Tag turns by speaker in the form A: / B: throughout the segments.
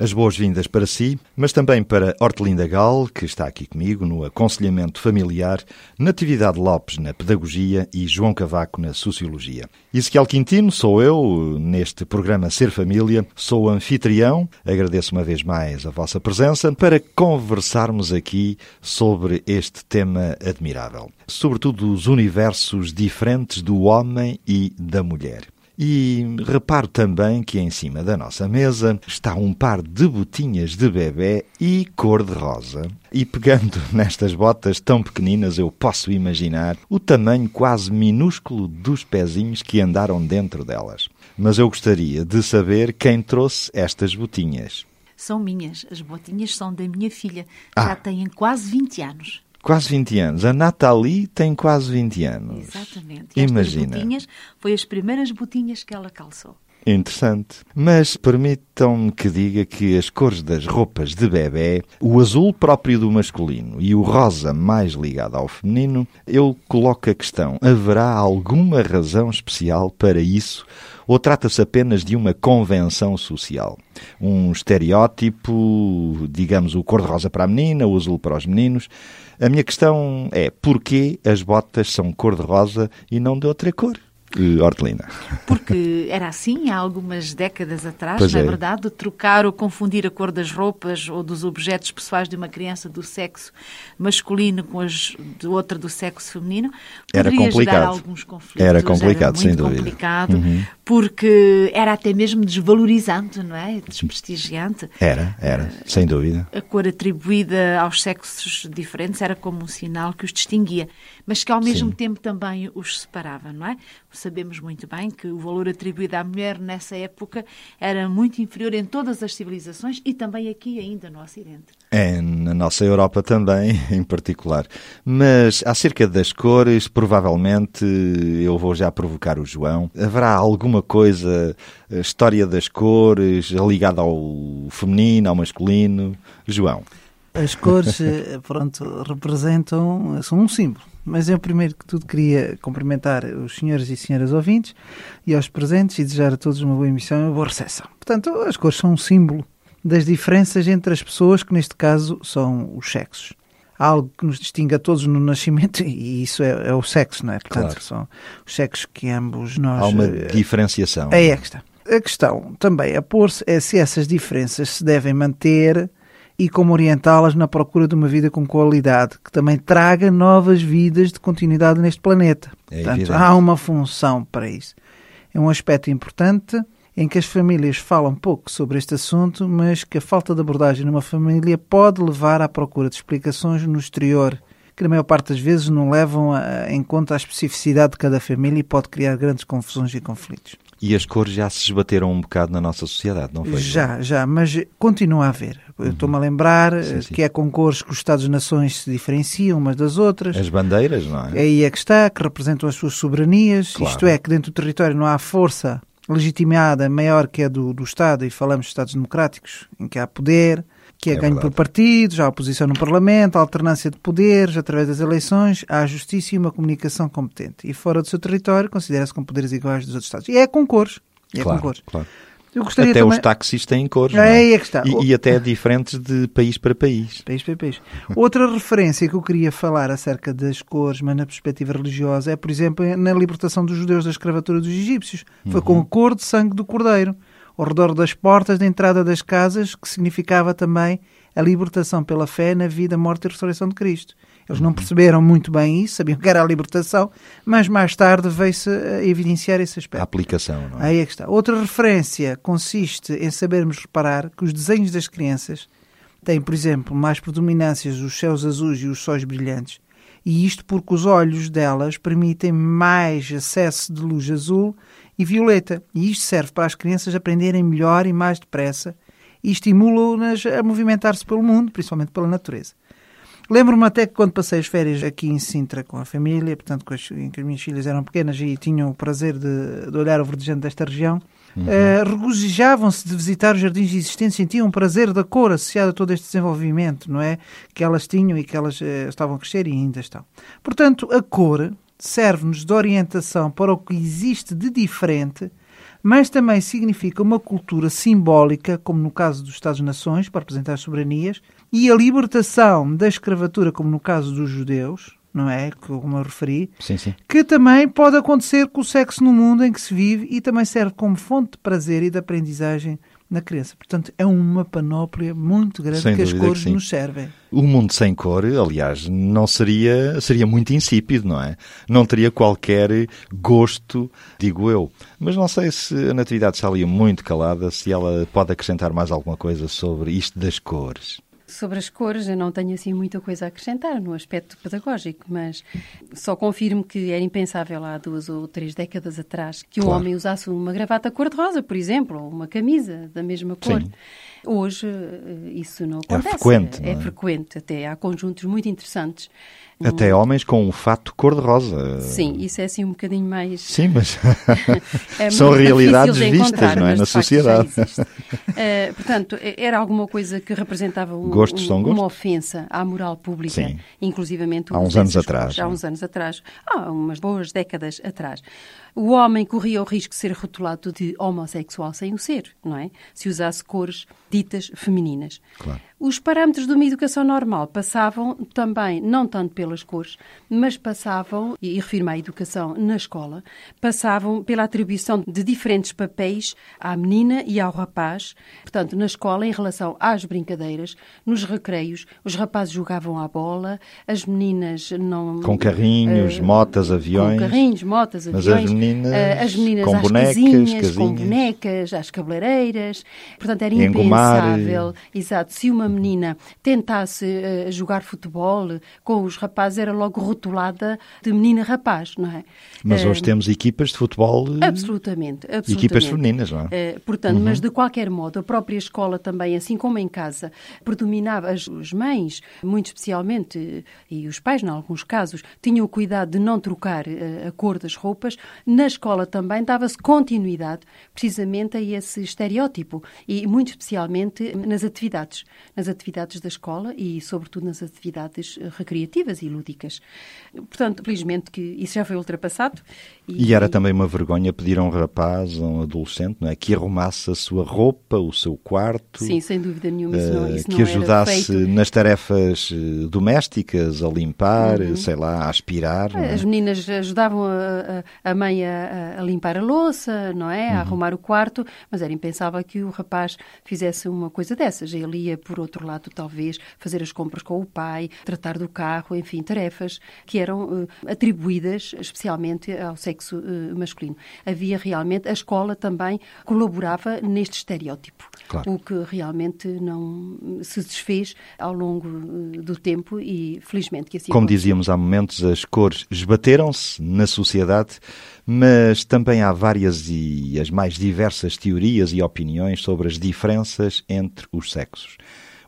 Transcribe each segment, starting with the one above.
A: As boas-vindas para si, mas também para Hortelinda Gal, que está aqui comigo no aconselhamento familiar, Natividade Lopes na pedagogia e João Cavaco na sociologia. Ezequiel Quintino sou eu, neste programa Ser Família, sou anfitrião, agradeço uma vez mais a vossa presença para conversarmos aqui sobre este tema admirável, sobretudo os universos diferentes do homem e da mulher. E reparo também que em cima da nossa mesa está um par de botinhas de bebê e cor-de-rosa. E pegando nestas botas tão pequeninas, eu posso imaginar o tamanho quase minúsculo dos pezinhos que andaram dentro delas. Mas eu gostaria de saber quem trouxe estas botinhas.
B: São minhas. As botinhas são da minha filha.
A: Ah.
B: Já têm quase 20 anos.
A: Quase 20 anos. A Nathalie tem quase 20 anos.
B: Exatamente. E
A: Imagina.
B: Botinhas foi as primeiras botinhas que ela calçou.
A: Interessante. Mas permitam-me que diga que as cores das roupas de bebê, o azul próprio do masculino e o rosa mais ligado ao feminino, eu coloco a questão: haverá alguma razão especial para isso? Ou trata-se apenas de uma convenção social? Um estereótipo, digamos, o cor-de-rosa para a menina, o azul para os meninos? A minha questão é: porquê as botas são cor-de-rosa e não de outra cor? Hortelina.
B: Porque era assim há algumas décadas atrás,
A: Pois
B: não é
A: é.
B: verdade? De trocar ou confundir a cor das roupas ou dos objetos pessoais de uma criança do sexo masculino com as de outra do sexo feminino
A: Era complicado.
B: alguns conflitos.
A: Era complicado,
B: era
A: sem dúvida. Uhum.
B: complicado, porque era até mesmo desvalorizante, não é? Desprestigiante.
A: Era, era, sem dúvida.
B: a cor atribuída aos sexos diferentes era como um sinal que os distinguia, mas que ao mesmo
A: Sim.
B: tempo também os separava, não é? Sabemos muito bem que o valor atribuído à mulher nessa época era muito inferior em todas as civilizações e também aqui ainda no Ocidente.
A: É, na nossa Europa também, em particular. Mas acerca das cores, provavelmente eu vou já provocar o João. Haverá alguma coisa, a história das cores, ligada ao feminino, ao masculino? João.
C: As cores, eh, pronto, representam, são um símbolo. Mas eu, primeiro que tudo, queria cumprimentar os senhores e senhoras ouvintes e aos presentes e desejar a todos uma boa emissão e uma boa recepção. Portanto, as cores são um símbolo das diferenças entre as pessoas, que neste caso são os sexos. Há algo que nos distingue a todos no nascimento e isso é, é o sexo, não é? Portanto,
A: Claro.
C: são os sexos que ambos nós...
A: Há uma
C: eh,
A: diferenciação.
C: Aí é que está. A questão também a pôr-se é se essas diferenças se devem manter e como orientá-las na procura de uma vida com qualidade, que também traga novas vidas de continuidade neste planeta.
A: É
C: Portanto,
A: evidente.
C: há uma função para isso. É um aspecto importante em que as famílias falam pouco sobre este assunto, mas que a falta de abordagem numa família pode levar à procura de explicações no exterior, que na maior parte das vezes não levam a- em conta a especificidade de cada família e pode criar grandes confusões e conflitos.
A: E as cores já se esbateram um bocado na nossa sociedade, não foi?
C: Já, já, mas continua a haver. Eu Estou-me a lembrar
A: Sim,
C: eh,
A: sim.
C: que é com cores que os Estados-nações se diferenciam umas das outras.
A: As bandeiras, não é?
C: Aí é que está, que representam as suas soberanias.
A: Claro.
C: Isto é, que dentro do território não há força legitimada maior que a do, do Estado, e falamos de Estados democráticos, em que há poder, que é,
A: É
C: ganho
A: verdade.
C: por partidos, há oposição no Parlamento, há alternância de poderes através das eleições, há justiça e uma comunicação competente. E fora do seu território, considera-se com poderes iguais dos outros Estados. E é com cores. E é
A: claro,
C: com cores.
A: claro. Até
C: também...
A: os táxis têm cores, não
C: Aí
A: é?
C: é que está.
A: E, e até diferentes de país para país.
C: País para país. Outra referência que eu queria falar acerca das cores, mas na perspectiva religiosa, é, por exemplo, na libertação dos judeus da escravatura dos egípcios. Foi com a cor de sangue do cordeiro, ao redor das portas de entrada das casas, que significava também a libertação pela fé na vida, morte e ressurreição de Cristo. Eles não perceberam muito bem isso, sabiam que era a libertação, mas mais tarde veio-se a evidenciar esse
A: A
C: aspecto.
A: aplicação, não é?
C: Aí é que está. Outra referência consiste em sabermos reparar que os desenhos das crianças têm, por exemplo, mais predominâncias os céus azuis e os sóis brilhantes. E isto porque os olhos delas permitem mais acesso de luz azul e violeta. E isto serve para as crianças aprenderem melhor e mais depressa e estimulam-nas a movimentar-se pelo mundo, principalmente pela natureza. Lembro-me até que quando passei as férias aqui em Sintra com a família, portanto, com as, em que as minhas filhas eram pequenas e tinham o prazer de, de olhar o verdejante desta região, uhum. uh, regozijavam-se de visitar os jardins existentes, sentiam um prazer da cor associado a todo este desenvolvimento, não é? Que elas tinham e que elas uh, estavam a crescer e ainda estão. Portanto, a cor serve-nos de orientação para o que existe de diferente mas também significa uma cultura simbólica, como no caso dos Estados-nações, para representar as soberanias, e a libertação da escravatura, como no caso dos judeus, não é? Como eu referi,
A: sim, sim.
C: que também pode acontecer com o sexo no mundo em que se vive e também serve como fonte de prazer e de aprendizagem na criança. Portanto, é uma panóplia muito grande sem que as cores que nos servem.
A: O mundo sem cor, aliás, não seria seria muito insípido, não é? Não teria qualquer gosto, digo eu. Mas não sei se a Natividade está ali muito calada, se ela pode acrescentar mais alguma coisa sobre isto das cores.
D: Sobre as cores, eu não tenho assim muita coisa a acrescentar no aspecto pedagógico, mas só confirmo que era impensável há duas ou três décadas atrás que um claro. homem usasse uma gravata cor-de-rosa, por exemplo, ou uma camisa da mesma cor. Sim. Hoje eh, isso não é acontece.
A: É frequente.
D: É,
A: é
D: frequente, até há conjuntos muito interessantes
A: até homens com um fato cor-de-rosa.
D: Sim, isso é assim um bocadinho mais.
A: Sim, mas é são realidades vistas, não é? Na sociedade.
D: uh, portanto, era alguma coisa que representava um, gostos um, uma ofensa à moral pública, Sim. inclusivamente
A: há uns anos atrás.
D: Há uns anos atrás, há umas boas décadas atrás. O homem corria o risco de ser rotulado de homossexual sem o ser, não é? Se usasse cores ditas femininas.
A: Claro.
D: Os parâmetros de uma educação normal passavam também, não tanto pelas cores, mas passavam, e refiro-me à educação na escola, passavam pela atribuição de diferentes papéis à menina e ao rapaz. Portanto, na escola, em relação às brincadeiras, nos recreios, os rapazes jogavam à bola, as meninas não.
A: Com carrinhos, uh, motas, aviões.
D: Com carrinhos, motas, aviões.
A: Mas as meninas, uh, as meninas com
D: às
A: bonecas,
D: casinhas,
A: casinhas.
D: com bonecas, às cabeleireiras. Portanto, era impensável. Exato. Se uma menina tentasse uh, jogar futebol com os rapazes, era logo rotulada de menina-rapaz, não é?
A: Mas hoje uh, temos equipas de futebol.
D: Absolutamente, absolutamente.
A: Equipas femininas, não
D: é? Portanto, uhum. mas de qualquer modo, a própria escola também, assim como em casa, predominava as, as mães, muito especialmente, e os pais, em alguns casos, tinham o cuidado de não trocar a cor das roupas. Na escola também dava-se continuidade precisamente a esse estereótipo e muito especialmente nas atividades nas atividades da escola e, sobretudo, nas atividades eh, recreativas e lúdicas. Portanto, felizmente que isso já foi ultrapassado.
A: E, e era também uma vergonha pedir a um rapaz, a um adolescente, não é, que arrumasse a sua roupa, o seu quarto.
D: Sim, sem dúvida nenhuma. Isso não, isso
A: uh, que ajudasse nas tarefas eh, domésticas, a limpar,
D: uhum.
A: sei lá, a aspirar.
D: É? As meninas ajudavam a, a, a mãe a, a, limpar a louça, não é? A uhum. arrumar o quarto, mas era impensável que o rapaz fizesse uma coisa dessas. Ele ia, por outro lado, talvez fazer as compras com o pai, tratar do carro, enfim, tarefas que eram uh, atribuídas especialmente ao sexo uh, masculino. Havia realmente, a escola também colaborava neste estereótipo,
A: claro.
D: o que realmente não se desfez ao longo uh, do tempo e felizmente que assim
A: Como dizíamos há momentos, as cores esbateram-se na sociedade, mas também há várias e as mais diversas teorias e opiniões sobre as diferenças entre os sexos.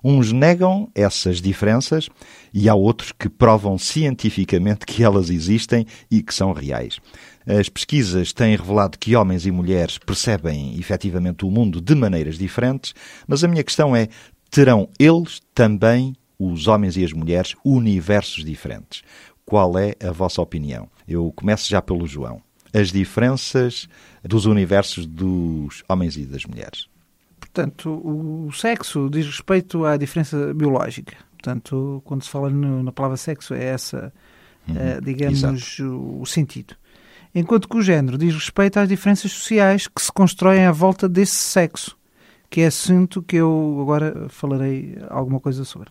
A: Uns negam essas diferenças e há outros que provam cientificamente que elas existem e que são reais. As pesquisas têm revelado que homens e mulheres percebem efetivamente o mundo de maneiras diferentes, mas a minha questão é: terão eles também, os homens e as mulheres, universos diferentes? Qual é a vossa opinião? Eu começo já pelo João. As diferenças dos universos dos homens e das mulheres.
C: Portanto, o sexo diz respeito à diferença biológica. Portanto, quando se fala no, na palavra sexo, é essa, uhum, uh, digamos, o, o, sentido. Enquanto que o género diz respeito às diferenças sociais que se constroem à volta desse sexo, que é assunto que eu agora falarei alguma coisa sobre.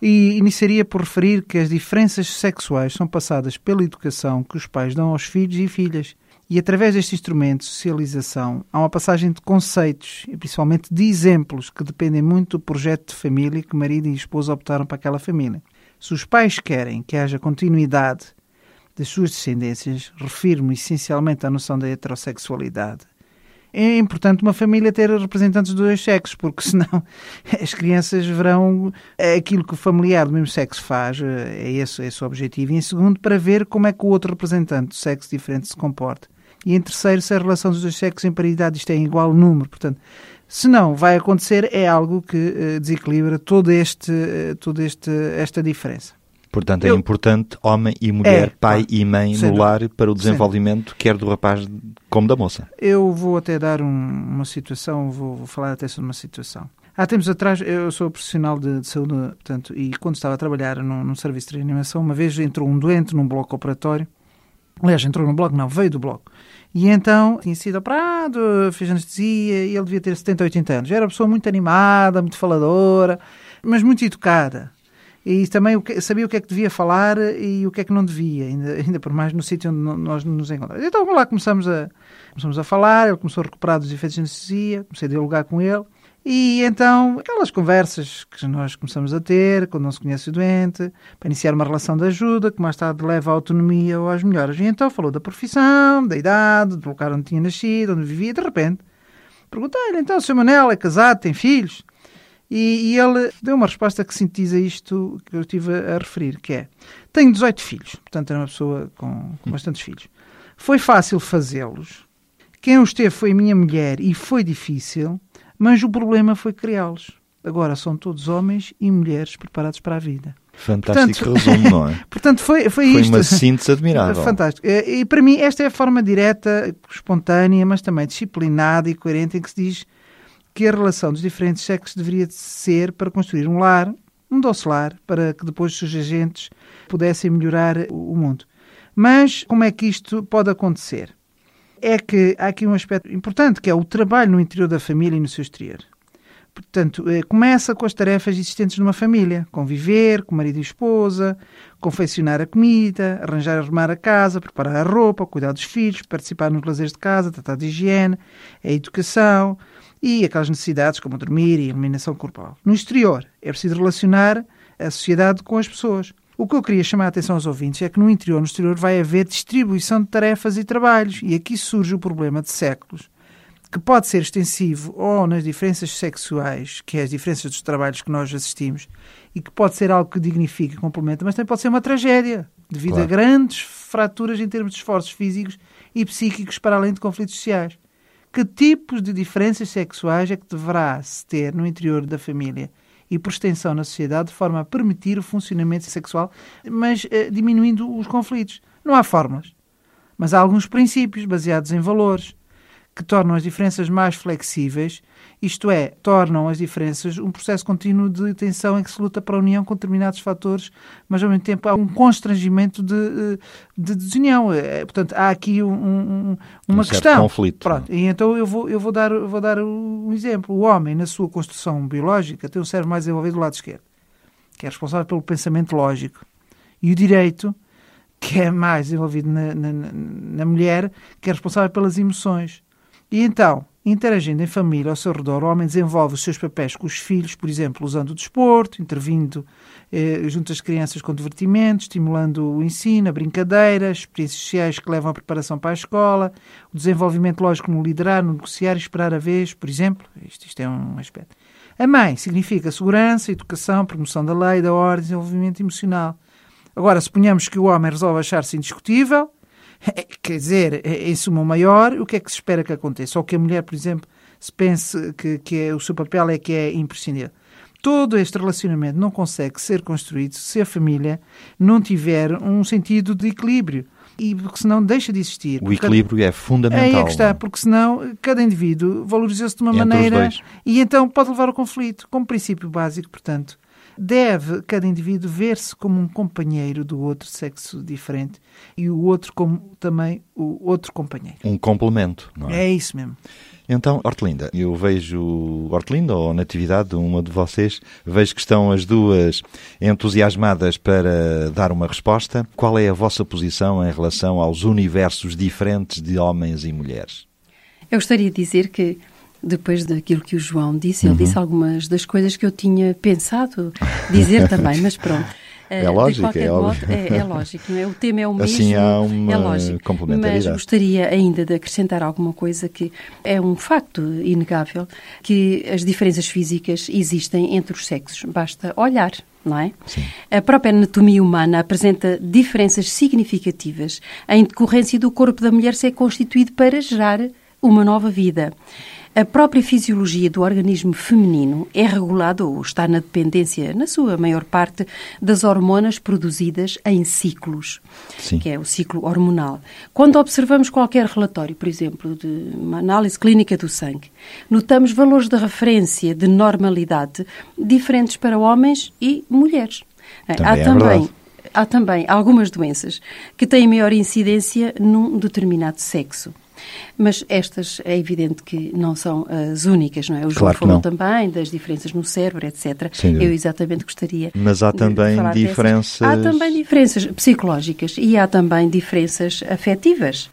C: E iniciaria por referir que as diferenças sexuais são passadas pela educação que os pais dão aos filhos e filhas e através deste instrumento de socialização há uma passagem de conceitos e principalmente de exemplos que dependem muito do projeto de família que marido e esposa optaram para aquela família. Se os pais querem que haja continuidade das suas descendências, refiro-me essencialmente à noção da heterossexualidade. É importante uma família ter representantes dos dois sexos, porque senão as crianças verão aquilo que o familiar do mesmo sexo faz, é esse, esse o objetivo. E em segundo, para ver como é que o outro representante do sexo diferente se comporta. E em terceiro, se a relação dos dois sexos em paridade isto é em igual número. Portanto, se não vai acontecer, é algo que uh, desequilibra todo este, uh, todo este, esta diferença.
A: Portanto, é Eu... importante homem e mulher, é, pai e mãe no lar para o desenvolvimento, quer do rapaz como da moça.
C: Eu vou até dar um, uma situação, vou, vou, falar até sobre uma situação. Há tempos atrás, eu sou profissional de, de saúde, portanto, e quando estava a trabalhar num, num serviço de reanimação, uma vez entrou um doente num bloco operatório. Aliás, entrou num bloco, não, veio do bloco. E então tinha sido operado, fez anestesia e ele devia ter 70, 80 anos. Era uma pessoa muito animada, muito faladora, mas muito educada. E também sabia o que é que devia falar e o que é que não devia, ainda, ainda por mais no sítio onde nós nos encontramos. Então lá começamos a, começamos a falar, ele começou a recuperar dos efeitos de anestesia, comecei a dialogar com ele. E então, aquelas conversas que nós começamos a ter quando não se conhece o doente, para iniciar uma relação de ajuda, que mais tarde leva à autonomia ou às melhoras. E então falou da profissão, da idade, do lugar onde tinha nascido, onde vivia, e de repente perguntei-lhe, então, o Sr. Manel é casado, tem filhos? E, e, ele deu uma resposta que sintetiza isto que eu estive a, a referir, que é, tenho 18 filhos, portanto era uma pessoa com, com bastantes filhos. Foi fácil fazê-los. Quem os teve foi a minha mulher e foi difícil, mas o problema foi criá-los. Agora são todos homens e mulheres preparados para a vida.
A: Fantástico portanto, resumo, não é?
C: portanto, foi, foi,
A: foi
C: isto.
A: Foi uma síntese admirável.
C: Fantástico. E para mim, esta é a forma direta, espontânea, mas também disciplinada e coerente em que se diz que a relação dos diferentes sexos deveria ser para construir um lar, um doce lar, para que depois os seus agentes pudessem melhorar o mundo. Mas como é que isto pode acontecer? É que há aqui um aspecto importante, que é o trabalho no interior da família e no seu exterior. Portanto, eh, começa com as tarefas existentes numa família: conviver com marido e esposa, confeccionar a comida, arranjar e arrumar a casa, preparar a roupa, cuidar dos filhos, participar nos lazeres de casa, tratar de higiene, a educação e aquelas necessidades como dormir e iluminação corporal. No exterior, é preciso relacionar a sociedade com as pessoas. O que eu queria chamar a atenção aos ouvintes é que no interior e no exterior vai haver distribuição de tarefas e trabalhos, e aqui surge o problema de séculos, que pode ser extensivo ou nas diferenças sexuais, que é as diferenças dos trabalhos que nós assistimos, e que pode ser algo que dignifica e complementa, mas também pode ser uma tragédia, devido claro. a grandes fraturas em termos de esforços físicos e psíquicos para além de conflitos sociais. Que tipos de diferenças sexuais é que deverá se ter no interior da família? E por extensão na sociedade, de forma a permitir o funcionamento sexual, mas uh, diminuindo os conflitos. Não há fórmulas, mas há alguns princípios baseados em valores que tornam as diferenças mais flexíveis, isto é, tornam as diferenças um processo contínuo de tensão em que se luta para a união com determinados fatores, mas ao mesmo tempo há um constrangimento de, eh, de desunião. É, portanto, há aqui um, um, uma
A: um
C: questão.
A: conflito.
C: Pronto, e então eu vou, eu vou dar, vou dar um exemplo. O homem, na sua construção biológica, tem um cérebro mais desenvolvido do lado esquerdo, que é responsável pelo pensamento lógico. E o direito, que é mais desenvolvido na, na, na mulher, que é responsável pelas emoções. E então, interagindo em família ao seu redor, o homem desenvolve os seus papéis com os filhos, por exemplo, usando o desporto, intervindo eh, junto às crianças com divertimento, estimulando o ensino, a brincadeira, as experiências sociais que levam à preparação para a escola, o desenvolvimento lógico no liderar, no negociar e esperar a vez, por exemplo. Isto, isto é um aspecto. A mãe significa segurança, educação, promoção da lei, da ordem, desenvolvimento emocional. Agora, suponhamos que o homem resolve achar-se indiscutível, Quer dizer, em suma maior, o que é que se espera que aconteça? Ou que a mulher, por exemplo, se pense que, que é, o seu papel é que é imprescindível. Todo este relacionamento não consegue ser construído se a família não tiver um sentido de equilíbrio. E porque senão deixa de existir.
A: O equilíbrio é fundamental. É
C: aí é que está, porque senão cada indivíduo valoriza-se de uma Entre maneira e então pode levar ao conflito. Como princípio básico, portanto, deve cada indivíduo ver-se como um companheiro do outro sexo diferente e o outro como também o outro companheiro.
A: Um complemento, não é?
C: É isso mesmo.
A: Então, Hortelinda, eu vejo Hortelinda ou Natividade, uma de vocês, vejo que estão as duas entusiasmadas para dar uma resposta. Qual é a vossa posição em relação aos universos diferentes de homens e mulheres?
D: Eu gostaria de dizer que depois daquilo que o João disse, ele uhum. disse algumas das coisas que eu tinha pensado dizer também, mas pronto. Eh,
A: É lógico,
D: qualquer
A: é
D: modo, é, é lógico, não é? O tema é o mesmo.
A: Assim há uma
D: é lógico.
A: complementaridade.
D: Mas gostaria ainda de acrescentar alguma coisa que é um facto inegável, que as diferenças físicas existem entre os sexos. Basta olhar. Não é? A própria anatomia humana apresenta diferenças significativas em decorrência do corpo da mulher ser constituído para gerar uma nova vida. A própria fisiologia do organismo feminino é regulada ou está na dependência, na sua maior parte, das hormonas produzidas em ciclos,
A: Sim.
D: que é o ciclo hormonal. Quando observamos qualquer relatório, por exemplo, de uma análise clínica do sangue, notamos valores de referência de normalidade diferentes para homens e mulheres.
A: Também
D: Há
A: é
D: também
A: verdade.
D: há também algumas doenças que têm maior incidência num determinado sexo. Mas estas é evidente que não são as únicas, não é? O João
A: Claro
D: falou também das diferenças no cérebro, etc.
A: Dúvida.
D: Eu exatamente gostaria.
A: Mas há
D: de
A: também
D: falar dessas.
A: diferenças-
D: Há também diferenças psicológicas e há também diferenças afetivas.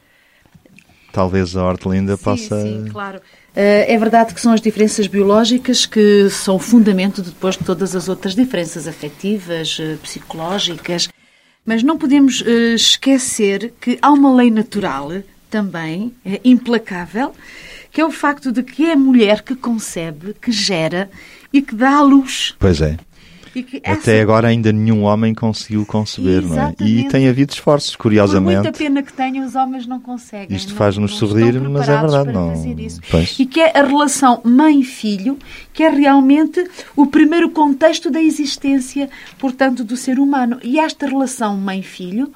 A: Talvez a Hortelinda possa.
B: Sim, sim, claro. Eh, É verdade que são as diferenças biológicas que são o fundamento depois de todas as outras diferenças afetivas, eh, psicológicas, mas não podemos eh, esquecer que há uma lei natural também, eh, implacável, que é o facto de que é a mulher que concebe, que gera e que dá à luz.
A: Pois é.
B: E que
A: Até
B: essa-
A: agora ainda nenhum homem conseguiu conceber, não é? E
B: Exatamente.
A: tem havido esforços,
B: Por muita
A: curiosamente.
B: pena que tenham, os homens não conseguem.
A: Isto
B: não-
A: faz-nos sorrir, mas é verdade, não-.
B: E que é a relação mãe-filho, que é realmente o primeiro contexto da existência, portanto, do ser humano. E esta relação mãe-filho,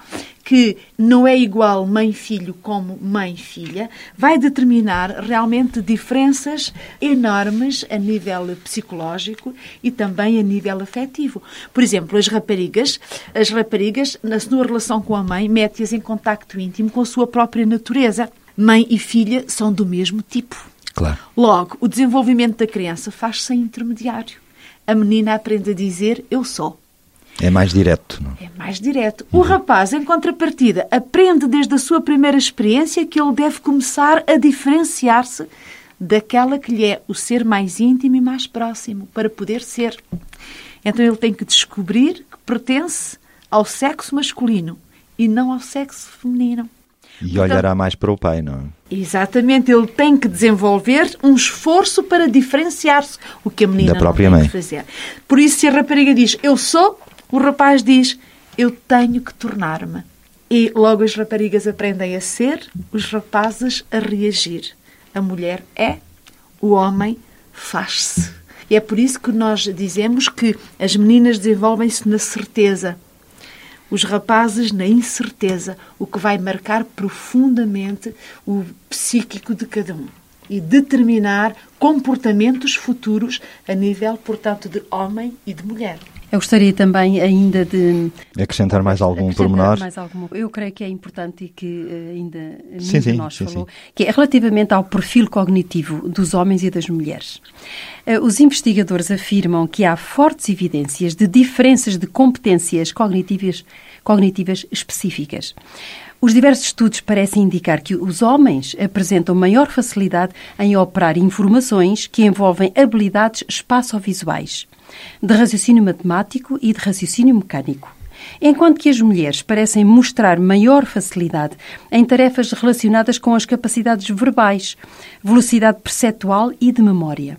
B: que não é igual mãe-filho como mãe-filha, vai determinar realmente diferenças enormes a nível psicológico e também a nível afetivo. Por exemplo, as raparigas, as raparigas, na sua relação com a mãe, mete-as em contacto íntimo com a sua própria natureza. Mãe e filha são do mesmo tipo.
A: Claro.
B: Logo, o desenvolvimento da criança faz sem intermediário. A menina aprende a dizer eu sou.
A: É mais direto, não?
B: É mais direto. O rapaz, em contrapartida, aprende desde a sua primeira experiência que ele deve começar a diferenciar-se daquela que lhe é o ser mais íntimo e mais próximo, para poder ser. Então ele tem que descobrir que pertence ao sexo masculino e não ao sexo feminino.
A: E olhará mais para o pai, não é?
B: Exatamente, ele tem que desenvolver um esforço para diferenciar-se, o que a menina
A: Da própria mãe.
B: que fazer. Por isso, se a rapariga diz eu sou, o rapaz diz eu tenho que tornar-me. E logo as raparigas aprendem a ser, os rapazes a reagir. A mulher é, o homem faz-se. E é por isso que nós dizemos que as meninas desenvolvem-se na certeza os rapazes na incerteza, o que vai marcar profundamente o psíquico de cada um e determinar comportamentos futuros a nível, portanto, de homem e de mulher.
D: Eu gostaria também ainda de
A: Acrescentar mais algum
D: acrescentar
A: pormenor?
D: mais alguma- Eu creio que é importante e que eh, ainda
A: Sim, sim,
D: de nós
A: sim,
D: falou,
A: sim.
D: que é relativamente ao perfil cognitivo dos homens e das mulheres. Eh, Os investigadores afirmam que há fortes evidências de diferenças de competências cognitivas, cognitivas específicas. Os diversos estudos parecem indicar que os homens apresentam maior facilidade em operar informações que envolvem habilidades espaçovisuais, de raciocínio matemático e de raciocínio mecânico. Enquanto que as mulheres parecem mostrar maior facilidade em tarefas relacionadas com as capacidades verbais, velocidade perceptual e de memória.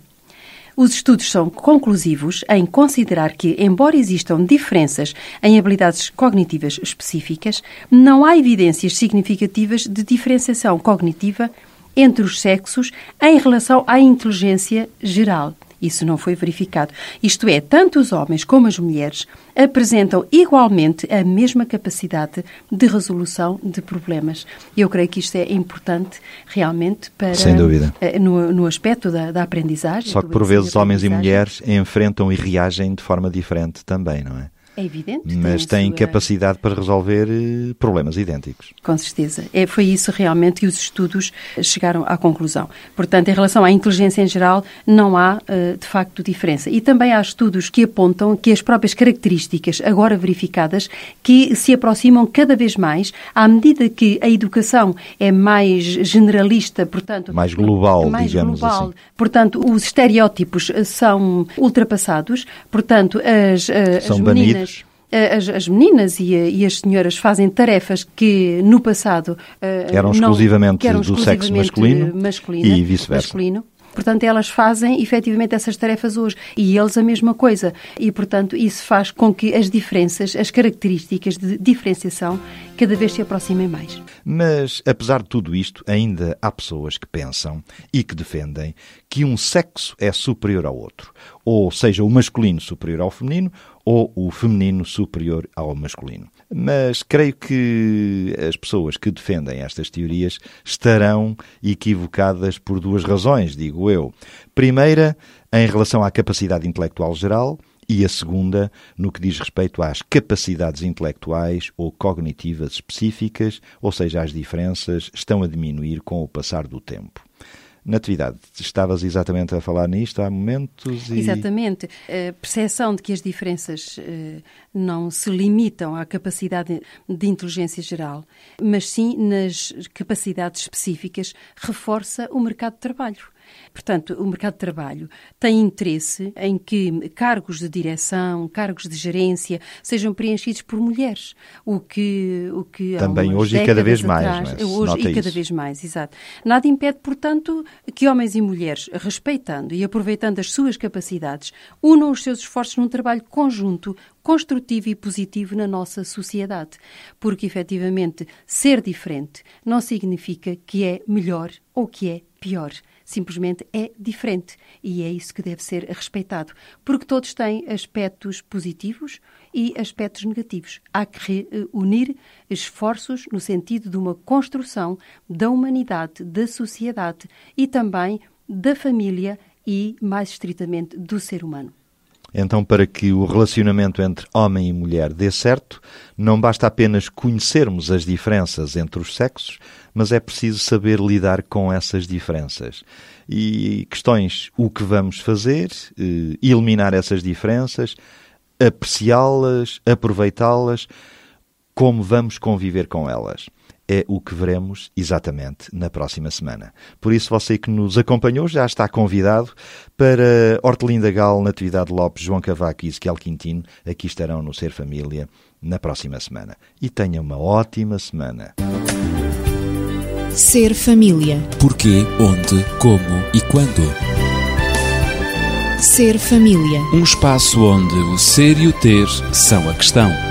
D: Os estudos são conclusivos em considerar que, embora existam diferenças em habilidades cognitivas específicas, não há evidências significativas de diferenciação cognitiva entre os sexos em relação à inteligência geral. Isso não foi verificado. Isto é, tanto os homens como as mulheres apresentam igualmente a mesma capacidade de resolução de problemas. Eu creio que isto é importante realmente para
A: Sem dúvida.
D: eh, no, no aspecto da, da aprendizagem.
A: Só que por vezes homens e mulheres enfrentam e reagem de forma diferente também, não é?
D: É evidente.
A: Mas
D: tem
A: capacidade para resolver eh, problemas idênticos.
D: Com certeza. É, foi isso realmente que os estudos chegaram à conclusão. Portanto, em relação à inteligência em geral, não há, eh, de facto, diferença. E também há estudos que apontam que as próprias características agora verificadas que se aproximam cada vez mais à medida que a educação é mais generalista, portanto...
A: Mais global,
D: mais
A: digamos
D: global.
A: assim.
D: Portanto, os estereótipos eh, são ultrapassados. Portanto, as,
A: São
D: as
A: banidos.
D: meninas As, as meninas e, e, as senhoras fazem tarefas que no passado
A: eram exclusivamente, não, eram exclusivamente do sexo masculino,
D: masculino
A: e vice-versa.
D: Portanto, elas fazem efetivamente essas tarefas hoje e eles a mesma coisa. E, portanto, isso faz com que as diferenças, as características de diferenciação, cada vez se aproximem mais.
A: Mas, apesar de tudo isto, ainda há pessoas que pensam e que defendem que um sexo é superior ao outro. Ou seja, o masculino superior ao feminino ou o feminino superior ao masculino. Mas creio que as pessoas que defendem estas teorias estarão equivocadas por duas razões, digo eu. Primeira, em relação à capacidade intelectual geral, e a segunda, no que diz respeito às capacidades intelectuais ou cognitivas específicas, ou seja, as diferenças estão a diminuir com o passar do tempo. Natividade, estavas exatamente a falar nisto há momentos e...
D: Exatamente. A percepção de que as diferenças eh, não se limitam à capacidade de inteligência geral, mas sim nas capacidades específicas, reforça o mercado de trabalho. Portanto, o mercado de trabalho tem interesse em que cargos de direção, cargos de gerência sejam preenchidos por mulheres, o que o que
A: também hoje e cada vez
D: atrás,
A: mais,
D: hoje e cada
A: isso.
D: vez mais, exato. Nada impede, portanto, que homens e mulheres, respeitando e aproveitando as suas capacidades, unam os seus esforços num trabalho conjunto, construtivo e positivo na nossa sociedade, porque efetivamente ser diferente não significa que é melhor ou que é pior simplesmente é diferente e é isso que deve ser respeitado, porque todos têm aspectos positivos e aspectos negativos. Há que unir esforços no sentido de uma construção da humanidade, da sociedade e também da família e, mais estritamente, do ser humano.
A: Então, para que o relacionamento entre homem e mulher dê certo, não basta apenas conhecermos as diferenças entre os sexos, mas é preciso saber lidar com essas diferenças. E questões, o que vamos fazer, eh, eliminar essas diferenças, apreciá-las, aproveitá-las, como vamos conviver com elas é o que veremos exatamente na próxima semana. Por isso, você que nos acompanhou já está convidado para Hortelinda Gal, Natividade Lopes, João Cavaco e Ezequiel Quintino. Aqui estarão no Ser Família na próxima semana. E tenha uma ótima semana.
E: Ser Família.
F: Porquê, onde, como e quando.
E: Ser Família.
F: Um espaço onde o ser e o ter são a questão.